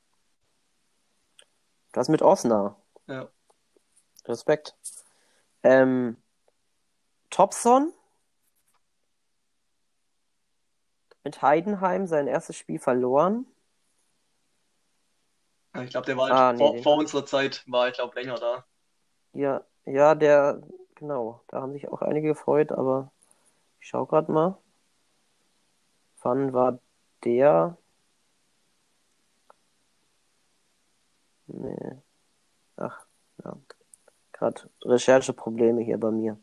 Speaker 2: Das mit Osnabrück.
Speaker 1: Ja.
Speaker 2: Respekt. Ähm, Topson mit Heidenheim sein erstes Spiel verloren.
Speaker 1: Ich glaube, der war
Speaker 2: Ah, nee,
Speaker 1: vor, vor unserer Zeit, war ich glaube länger da.
Speaker 2: Ja, ja, der, genau, da haben sich auch einige gefreut, aber ich schau gerade mal. Wann war der? Nee. Ach, ja. Gerade Rechercheprobleme hier bei mir.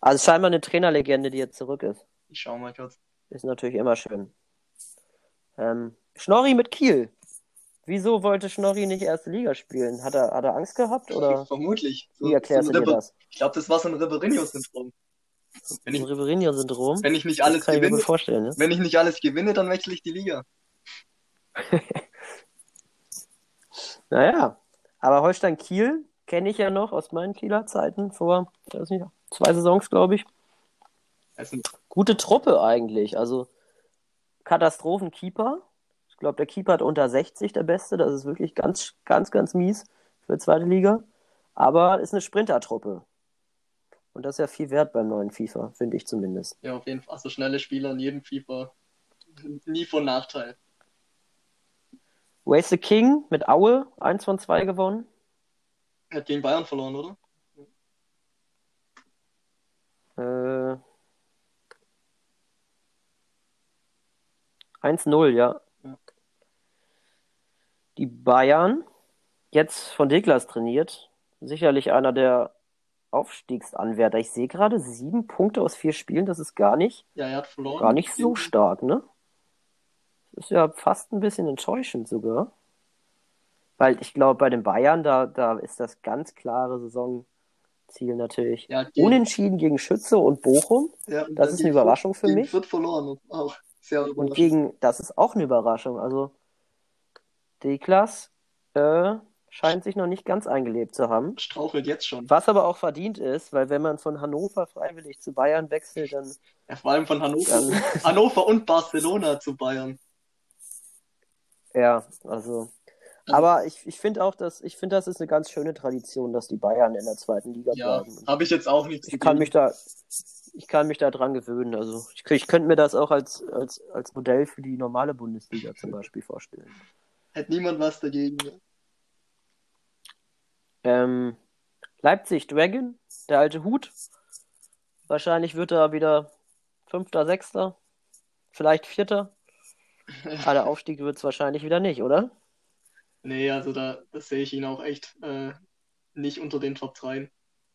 Speaker 2: Also scheinbar eine Trainerlegende, die jetzt zurück ist.
Speaker 1: Ich schau mal kurz.
Speaker 2: Ist natürlich immer schön. Ähm, Schnorri mit Kiel. Wieso wollte Schnorri nicht erste Liga spielen? Hat er, hat er Angst gehabt oder
Speaker 1: Vermutlich. So,
Speaker 2: wie erklärst
Speaker 1: so
Speaker 2: du dir das?
Speaker 1: Ich glaube, das war so ein Riberinho-Syndrom. Wenn
Speaker 2: Ein
Speaker 1: ich,
Speaker 2: Riverinho-Syndrom?
Speaker 1: wenn ich nicht alles
Speaker 2: kann ich mir
Speaker 1: gewinne,
Speaker 2: vorstellen, ne?
Speaker 1: wenn ich nicht alles gewinne, dann wechsle ich die Liga.
Speaker 2: Naja, aber Holstein Kiel kenne ich ja noch aus meinen Kieler Zeiten vor, ich weiß nicht, zwei Saisons, glaube ich. Gute Truppe eigentlich. Also Katastrophenkeeper. Ich glaube, der Keeper hat unter 60 der Beste. Das ist wirklich ganz, ganz, ganz mies für zweite Liga. Aber ist eine Sprintertruppe. Und das ist ja viel wert beim neuen FIFA, finde ich zumindest.
Speaker 1: ja, auf jeden Fall. Also schnelle Spieler in jedem FIFA. Nie von Nachteil.
Speaker 2: Waste the King mit Aue, 1 von 2 gewonnen.
Speaker 1: Er hat gegen Bayern verloren, oder?
Speaker 2: 1-0, ja. Die Bayern, jetzt von Niklas trainiert, sicherlich einer der Aufstiegsanwärter. Ich sehe gerade sieben Punkte aus vier Spielen, das ist gar nicht,
Speaker 1: Ja, er hat verloren.
Speaker 2: gar nicht so stark, ne? Das ist ja fast ein bisschen enttäuschend sogar. Weil ich glaube, bei den Bayern, da, da ist das ganz klare Saisonziel natürlich.
Speaker 1: Ja,
Speaker 2: Unentschieden gegen Schütze und Bochum.
Speaker 1: ja, und
Speaker 2: Das ist eine Überraschung für mich.
Speaker 1: Fürth verloren. Auch sehr
Speaker 2: Und gegen, das ist auch eine Überraschung. Also, Deklas äh, scheint sich noch nicht ganz eingelebt zu haben.
Speaker 1: Strauchelt jetzt schon.
Speaker 2: Was aber auch verdient ist, weil wenn man von Hannover freiwillig zu Bayern wechselt, dann,
Speaker 1: Ja, vor allem von Hannover,
Speaker 2: dann
Speaker 1: Hannover und Barcelona zu Bayern.
Speaker 2: ja, also. Aber ich, ich finde auch, dass ich finde, das ist eine ganz schöne Tradition, dass die Bayern in der zweiten Liga
Speaker 1: Ja,
Speaker 2: bleiben.
Speaker 1: Habe ich jetzt auch nichts
Speaker 2: ich kann mich da, ich kann mich da dran gewöhnen. Also ich, ich könnte mir das auch als, als, als Modell für die normale Bundesliga zum Beispiel vorstellen.
Speaker 1: Hätte niemand was dagegen.
Speaker 2: Ähm, Leipzig Dragon, der alte Hut. Wahrscheinlich wird er wieder Fünfter, Sechster, vielleicht Vierter. Aber der Aufstieg wird es wahrscheinlich wieder nicht, oder?
Speaker 1: Nee, also da das sehe ich ihn auch echt äh, nicht unter den Top 3.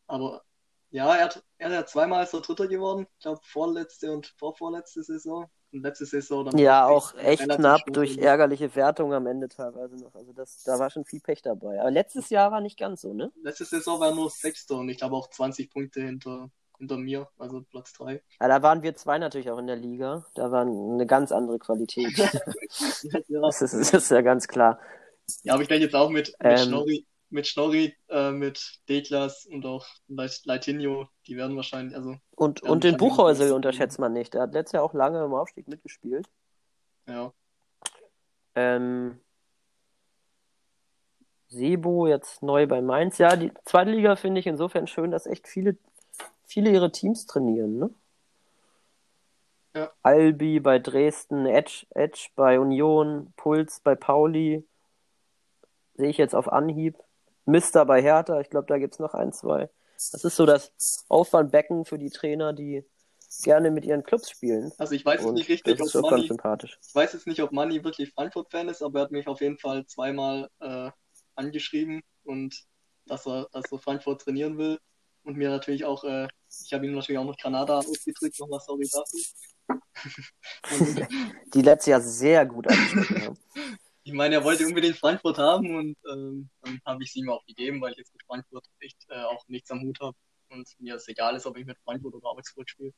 Speaker 1: Aber ja, er hat, er hat zweimal so Dritter geworden. Ich glaube, vorletzte und vorvorletzte Saison. Und letzte Saison dann
Speaker 2: Ja,
Speaker 1: auch
Speaker 2: echt knapp durch ärgerliche Wertungen am Ende teilweise noch. Also das, da war schon viel Pech dabei. Aber letztes Jahr war nicht ganz so, ne?
Speaker 1: Letzte Saison war nur Sechster und ich glaube auch 20 Punkte hinter, hinter mir, also Platz 3.
Speaker 2: Ja, da waren wir zwei natürlich auch in der Liga. Da war eine ganz andere Qualität.
Speaker 1: ja,
Speaker 2: Das ist, das ist ja ganz klar.
Speaker 1: Ja, aber ich denke jetzt auch mit, mit
Speaker 2: Ähm.
Speaker 1: Schnorri, mit Schnorri, äh, mit Deklas und auch Leit- Leitinho, die werden wahrscheinlich, also
Speaker 2: Und, und den Buchhäusel unterschätzt man nicht. Der hat letztes Jahr auch lange im Aufstieg mitgespielt.
Speaker 1: ja,
Speaker 2: Ähm, Sebo jetzt neu bei Mainz. Ja, die zweite Liga finde ich insofern schön, dass echt viele, viele ihre Teams trainieren, ne?
Speaker 1: Ja.
Speaker 2: Albi bei Dresden, Edge, Edge bei Union, Puls bei Pauli. Sehe ich jetzt auf Anhieb. Mister bei Hertha, ich glaube, da gibt es noch ein, zwei. Das ist so das Auffangbecken für die Trainer, die gerne mit ihren Clubs spielen.
Speaker 1: Also ich weiß jetzt
Speaker 2: Und
Speaker 1: nicht richtig,
Speaker 2: das ist
Speaker 1: ob Manni,
Speaker 2: sympathisch.
Speaker 1: ich weiß jetzt nicht, ob Manni wirklich Frankfurt-Fan ist, aber er hat mich auf jeden Fall zweimal äh, angeschrieben und dass er, dass er Frankfurt trainieren will. Und mir natürlich auch, äh, ich habe ihm natürlich auch noch Granada ausgedrückt, nochmal sorry dafür.
Speaker 2: Die letztes Jahr sehr gut angeschnitten haben.
Speaker 1: ich meine, er wollte unbedingt Frankfurt haben und ähm, dann habe ich sie ihm auch gegeben, weil ich jetzt mit Frankfurt echt äh, auch nichts am Hut habe und mir es egal ist, ob ich mit Frankfurt oder Augsburg spiele.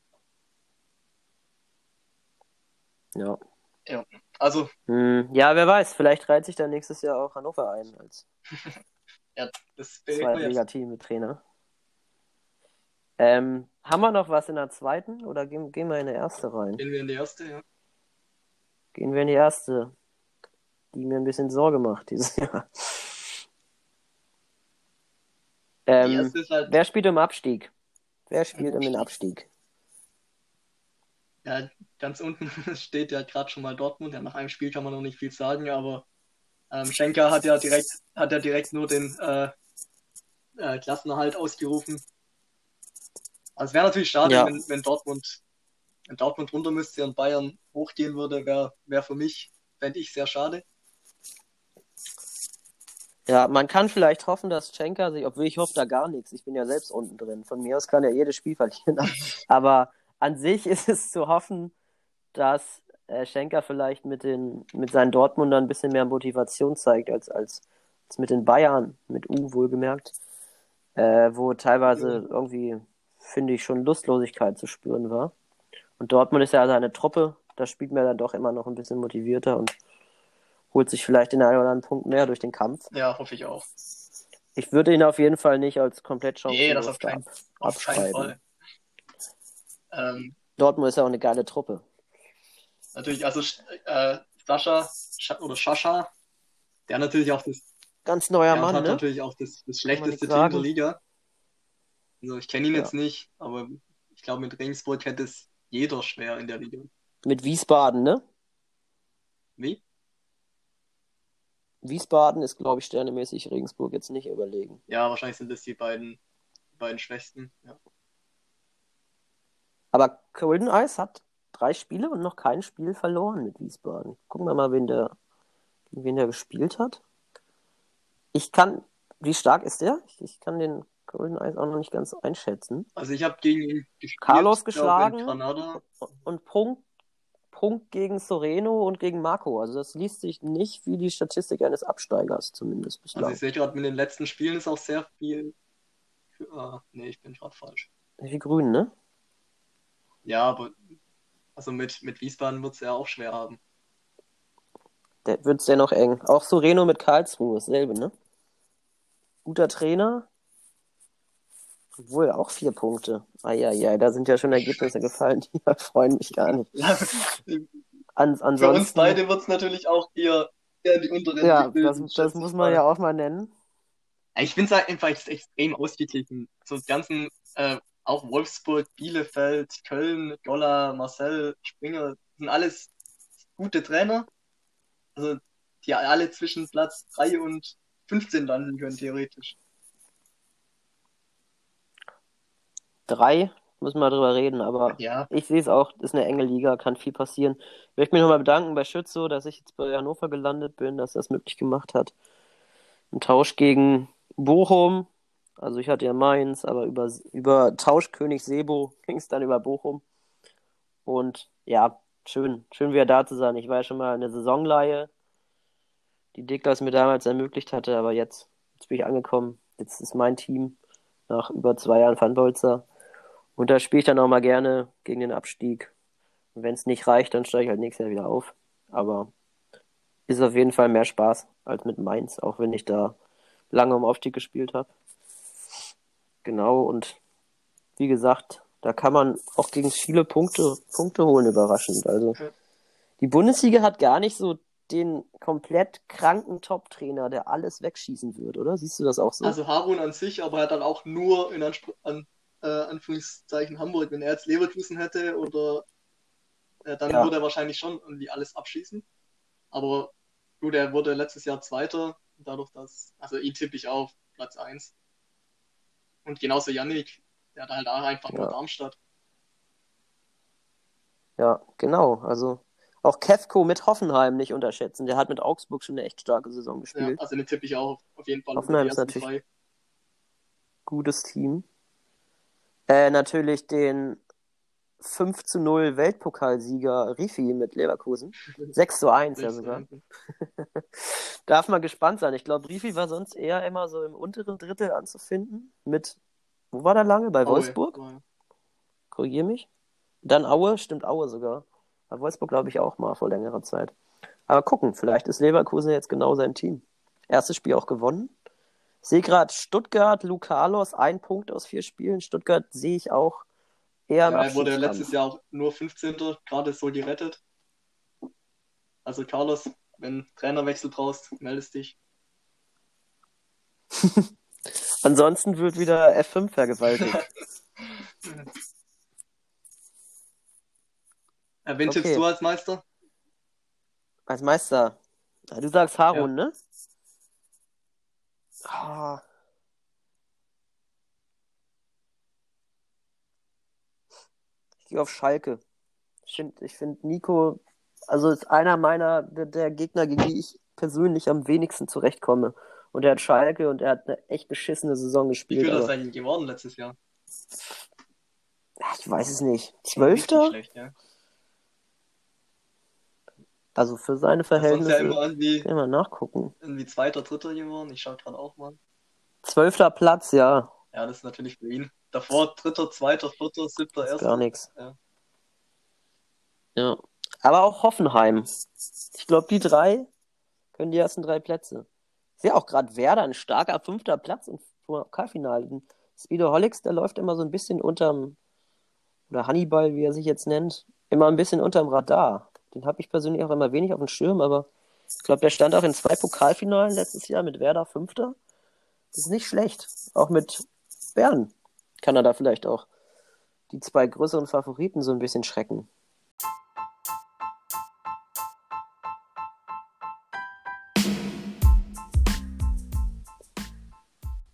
Speaker 2: Ja.
Speaker 1: Also,
Speaker 2: Hm, ja, wer weiß, vielleicht reiht sich dann nächstes Jahr auch Hannover ein als
Speaker 1: ja, das.
Speaker 2: Zweitliga-Team mit Trainer. Ähm, haben wir noch was in der zweiten oder gehen, gehen wir in die erste rein?
Speaker 1: Gehen wir in die erste, ja.
Speaker 2: Gehen wir in die erste, die mir ein bisschen Sorge macht dieses Jahr. Ähm,
Speaker 1: ist halt,
Speaker 2: wer spielt im Abstieg? Wer spielt um den Abstieg?
Speaker 1: ja, ganz unten steht ja gerade schon mal Dortmund. Ja, nach einem Spiel kann man noch nicht viel sagen, aber ähm, Schenker hat ja direkt, hat ja direkt nur den äh, äh, Klassenerhalt ausgerufen. Also es wäre natürlich schade,
Speaker 2: Ja.
Speaker 1: wenn, wenn Dortmund, wenn Dortmund runter müsste und Bayern hochgehen würde, wäre wär für mich, fände ich sehr schade.
Speaker 2: Ja, man kann vielleicht hoffen, dass Schenker sich, obwohl ich hoffe da gar nichts, ich bin ja selbst unten drin. Von mir aus kann er jedes Spiel verlieren. Aber an sich ist es zu hoffen, dass äh, Schenker vielleicht mit, den, mit seinen Dortmundern ein bisschen mehr Motivation zeigt als, als, als mit den Bayern, mit U wohlgemerkt, äh, wo teilweise irgendwie, finde ich, schon Lustlosigkeit zu spüren war. Und Dortmund ist ja seine Truppe, da spielt man dann doch immer noch ein bisschen motivierter und holt sich vielleicht den einen oder anderen Punkt mehr durch den Kampf.
Speaker 1: Ja, hoffe ich auch.
Speaker 2: Ich würde ihn auf jeden Fall nicht als komplett
Speaker 1: Nee, das auf keinen, auf keinen. Fall. Ähm,
Speaker 2: Dortmund ist ja auch eine geile Truppe.
Speaker 1: natürlich, also äh, Sascha Scha- oder Schascha, der natürlich auch das
Speaker 2: Ganz neuer Mann,
Speaker 1: hat
Speaker 2: ne?
Speaker 1: natürlich auch das, das schlechteste Team der. Liga. Also ich kenne ihn
Speaker 2: Ja.
Speaker 1: jetzt nicht, aber ich glaube, mit Regensburg hätte es jeder schwer in der Liga.
Speaker 2: Mit Wiesbaden, ne?
Speaker 1: Wie?
Speaker 2: Wiesbaden ist, glaube ich, sternemäßig Regensburg jetzt nicht überlegen.
Speaker 1: Ja, wahrscheinlich sind das die beiden, die beiden schwächsten. Ja.
Speaker 2: Aber Golden Eyes hat drei Spiele und noch kein Spiel verloren mit Wiesbaden. Gucken wir mal, wen der, wen der gespielt hat. Ich kann, wie stark ist der? Ich, ich kann den Golden Eyes auch noch nicht ganz einschätzen.
Speaker 1: Also ich habe gegen ihn gespielt,
Speaker 2: Carlos geschlagen.
Speaker 1: Granada.
Speaker 2: Und Punkt, Punkt gegen Soreno und gegen Marco. Also das liest sich nicht wie die Statistik eines Absteigers, zumindest
Speaker 1: Also
Speaker 2: bislang.
Speaker 1: ich sehe gerade, mit den letzten Spielen ist auch sehr viel. Ah, nee, ich bin gerade falsch.
Speaker 2: Wie grün, ne?
Speaker 1: Ja, aber also mit, mit Wiesbaden wird es ja auch schwer haben.
Speaker 2: Der wird's ja noch eng. Auch Soreno mit Karlsruhe, dasselbe, ne? Guter Trainer. Obwohl, auch vier Punkte. Eieiei, da sind ja schon Ergebnisse gefallen, die freuen mich gar nicht.
Speaker 1: Ja,
Speaker 2: An,
Speaker 1: für
Speaker 2: ansonsten,
Speaker 1: uns beide wird es natürlich auch eher, eher die unteren
Speaker 2: ja, das, das muss man ja auch mal nennen.
Speaker 1: Ich finde es halt einfach ex- extrem ausgeglichen. So die ganzen, äh, auch Wolfsburg, Bielefeld, Köln, Golla, Marcel, Springer, sind alles gute Trainer. Also, die alle zwischen Platz 3 und 15 landen können, theoretisch.
Speaker 2: Drei, müssen wir drüber reden, aber
Speaker 1: Ja,
Speaker 2: ich sehe es auch, ist eine enge Liga, kann viel passieren. Ich möchte mich nochmal bedanken bei Schützo, dass ich jetzt bei Hannover gelandet bin, dass er es möglich gemacht hat. Im Tausch gegen Bochum, also ich hatte ja Mainz, aber über, über Tauschkönig Sebo ging es dann über Bochum. Und ja, schön, schön wieder da zu sein. Ich war ja schon mal in der Saisonleihe, die Diklas mir damals ermöglicht hatte, aber jetzt, jetzt bin ich angekommen. Jetzt ist mein Team nach über zwei Jahren Fanbolzer. Und da spiele ich dann auch mal gerne gegen den Abstieg. Und wenn es nicht reicht, dann steige ich halt nächstes Jahr wieder auf. Aber ist auf jeden Fall mehr Spaß als mit Mainz, auch wenn ich da lange um Aufstieg gespielt habe. Genau, und wie gesagt, da kann man auch gegen viele Punkte, Punkte holen, überraschend. Also die Bundesliga hat gar nicht so den komplett kranken Top-Trainer, der alles wegschießen wird, oder? Siehst du das auch so?
Speaker 1: also Harun an sich, aber er hat dann auch nur in Anspr an, äh, Anführungszeichen Hamburg, wenn er jetzt Leverkusen hätte oder äh, dann
Speaker 2: Ja.
Speaker 1: würde er wahrscheinlich schon irgendwie alles abschießen. Aber gut, er wurde letztes Jahr Zweiter, dadurch, dass, also ihn tippe ich auf Platz 1. Und genauso Yannick, der hat halt auch einfach nur
Speaker 2: Ja.
Speaker 1: Darmstadt.
Speaker 2: Ja, genau. Also auch Kevko mit Hoffenheim nicht unterschätzen. Der hat mit Augsburg schon eine echt starke Saison
Speaker 1: Ja,
Speaker 2: gespielt.
Speaker 1: also den tippe ich auch auf jeden Fall.
Speaker 2: Hoffenheim ist natürlich-
Speaker 1: zwei.
Speaker 2: Gutes Team. Äh, natürlich den 5 zu 0 Weltpokalsieger Rifi mit Leverkusen. 6 zu 1 ja sogar. Darf man gespannt sein. Ich glaube, Rifi war sonst eher immer so im unteren Drittel anzufinden. Mit, wo war der lange? Bei
Speaker 1: Aue.
Speaker 2: Wolfsburg?
Speaker 1: Ja.
Speaker 2: Korrigier mich. Dann Aue, stimmt Aue sogar. Bei Wolfsburg glaube ich auch mal vor längerer Zeit. Aber gucken, vielleicht ist Leverkusen jetzt genau sein Team. Erstes Spiel auch gewonnen. Ich sehe gerade Stuttgart, Lucalos, ein Punkt aus vier Spielen. Stuttgart sehe ich auch eher
Speaker 1: Ja, er wurde ja letztes Jahr auch nur 15. gerade so gerettet. Also Carlos, wenn Trainerwechsel brauchst, meldest dich.
Speaker 2: Ansonsten wird wieder F5 vergewaltigt.
Speaker 1: Wen
Speaker 2: Okay.
Speaker 1: tippst du als Meister?
Speaker 2: Als Meister. Ja, Du sagst Harun, ne? Ah. Ich gehe auf Schalke. Ich finde ich find Nico, also ist einer meiner der, der Gegner, gegen die ich persönlich am wenigsten zurechtkomme. Und er hat Schalke und er hat eine echt beschissene Saison
Speaker 1: Wie
Speaker 2: gespielt.
Speaker 1: viel ist eigentlich geworden letztes Jahr?
Speaker 2: Ich weiß es nicht. Zwölfter?
Speaker 1: schlecht, ja.
Speaker 2: Also für seine
Speaker 1: Das ist sonst
Speaker 2: Verhältnisse.
Speaker 1: ja immer irgendwie,
Speaker 2: mal nachgucken.
Speaker 1: irgendwie zweiter, dritter geworden. Ich schaue gerade auch mal.
Speaker 2: Zwölfter Platz, ja.
Speaker 1: Ja, das ist natürlich für ihn. Davor dritter, zweiter, vierter, siebter, erster.
Speaker 2: gar nichts.
Speaker 1: Ja.
Speaker 2: Ja. Aber auch Hoffenheim. Ich glaube, die drei können die ersten drei Plätze. Ich sehe auch gerade Werder, ein starker fünfter Platz im Pokalfinale. Speedo Hollix, der läuft immer so ein bisschen unterm, oder Hannibal, wie er sich jetzt nennt, immer ein bisschen unterm Radar. Den habe ich persönlich auch immer wenig auf dem Schirm, aber ich glaube, der stand auch in zwei Pokalfinalen letztes Jahr mit Werder Fünfter. Das ist nicht schlecht. Auch mit Bern kann er da vielleicht auch die zwei größeren Favoriten so ein bisschen schrecken.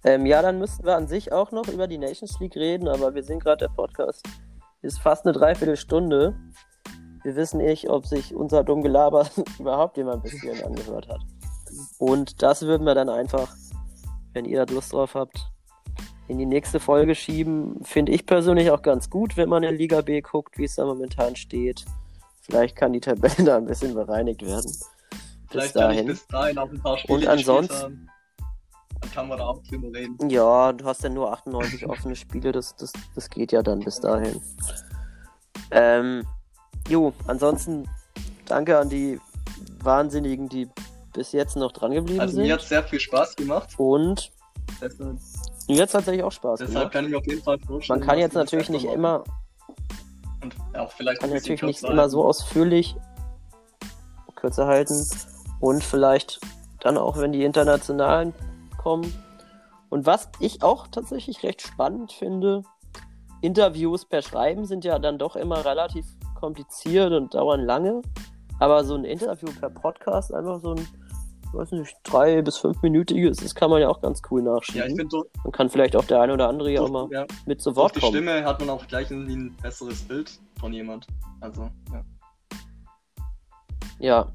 Speaker 2: Ähm, ja, dann müssten wir an sich auch noch über die Nations League reden, aber wir sehen gerade, der Podcast ist fast eine Dreiviertelstunde. Wir wissen nicht, ob sich unser dumm Gelaber überhaupt jemand bis hierhin angehört hat. Und das würden wir dann einfach, wenn ihr da Lust drauf habt, in die nächste Folge schieben. Finde ich persönlich auch ganz gut, wenn man in Liga B guckt, wie es da momentan steht. Vielleicht kann die Tabelle da ein bisschen bereinigt werden.
Speaker 1: Vielleicht
Speaker 2: bis
Speaker 1: kann ich
Speaker 2: dahin.
Speaker 1: bis dahin auch ein paar Spiele
Speaker 2: Und ansonsten-.
Speaker 1: Dann kann man da auch drüber reden.
Speaker 2: Ja, du hast ja nur 98 offene Spiele, das, das, das geht ja dann bis dahin. Ähm, jo, ansonsten danke an die Wahnsinnigen, die bis jetzt noch dran geblieben
Speaker 1: Also
Speaker 2: sind.
Speaker 1: mir hat es sehr viel Spaß gemacht.
Speaker 2: Und
Speaker 1: Deshalb,
Speaker 2: mir hat es tatsächlich auch Spaß
Speaker 1: deshalb
Speaker 2: gemacht.
Speaker 1: kann ich auf jeden Fall vorstellen.
Speaker 2: Man kann jetzt natürlich nicht
Speaker 1: machen.
Speaker 2: immer,
Speaker 1: Und auch vielleicht
Speaker 2: kann natürlich nicht
Speaker 1: kürzer
Speaker 2: immer so
Speaker 1: halten.
Speaker 2: ausführlich kürzer halten und vielleicht dann auch, wenn die internationalen kommen. Und was ich auch tatsächlich recht spannend finde, Interviews per Schreiben sind ja dann doch immer relativ kompliziert und dauern lange. Aber so ein Interview per Podcast, einfach so ein, weiß nicht, drei bis fünfminütiges, das kann man ja auch ganz cool
Speaker 1: Ja, ich
Speaker 2: nachschieben.
Speaker 1: finde, durch,
Speaker 2: Dann kann vielleicht auch der eine oder andere ja auch mal
Speaker 1: durch, ja,
Speaker 2: mit zu
Speaker 1: durch
Speaker 2: Wort
Speaker 1: die
Speaker 2: kommen.
Speaker 1: Stimme hat man auch gleich irgendwie ein besseres Bild von jemand. Also, ja.
Speaker 2: Ja.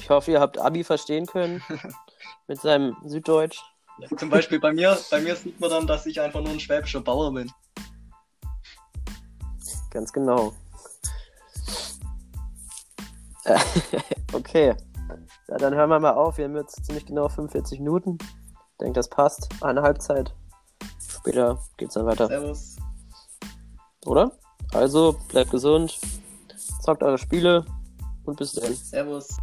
Speaker 2: Ich hoffe, ihr habt Abi verstehen können mit seinem Süddeutsch.
Speaker 1: Ja, Zum Beispiel bei mir, bei mir sieht man dann, dass ich einfach nur ein schwäbischer Bauer bin.
Speaker 2: Ganz genau. Okay. Ja, dann hören wir mal auf. Wir haben jetzt ziemlich genau 45 Minuten. Ich denke, das passt. Eine Halbzeit. Später geht's dann weiter.
Speaker 1: Servus.
Speaker 2: Oder? Also, bleibt gesund. Zockt eure Spiele. Und bis dann.
Speaker 1: Servus.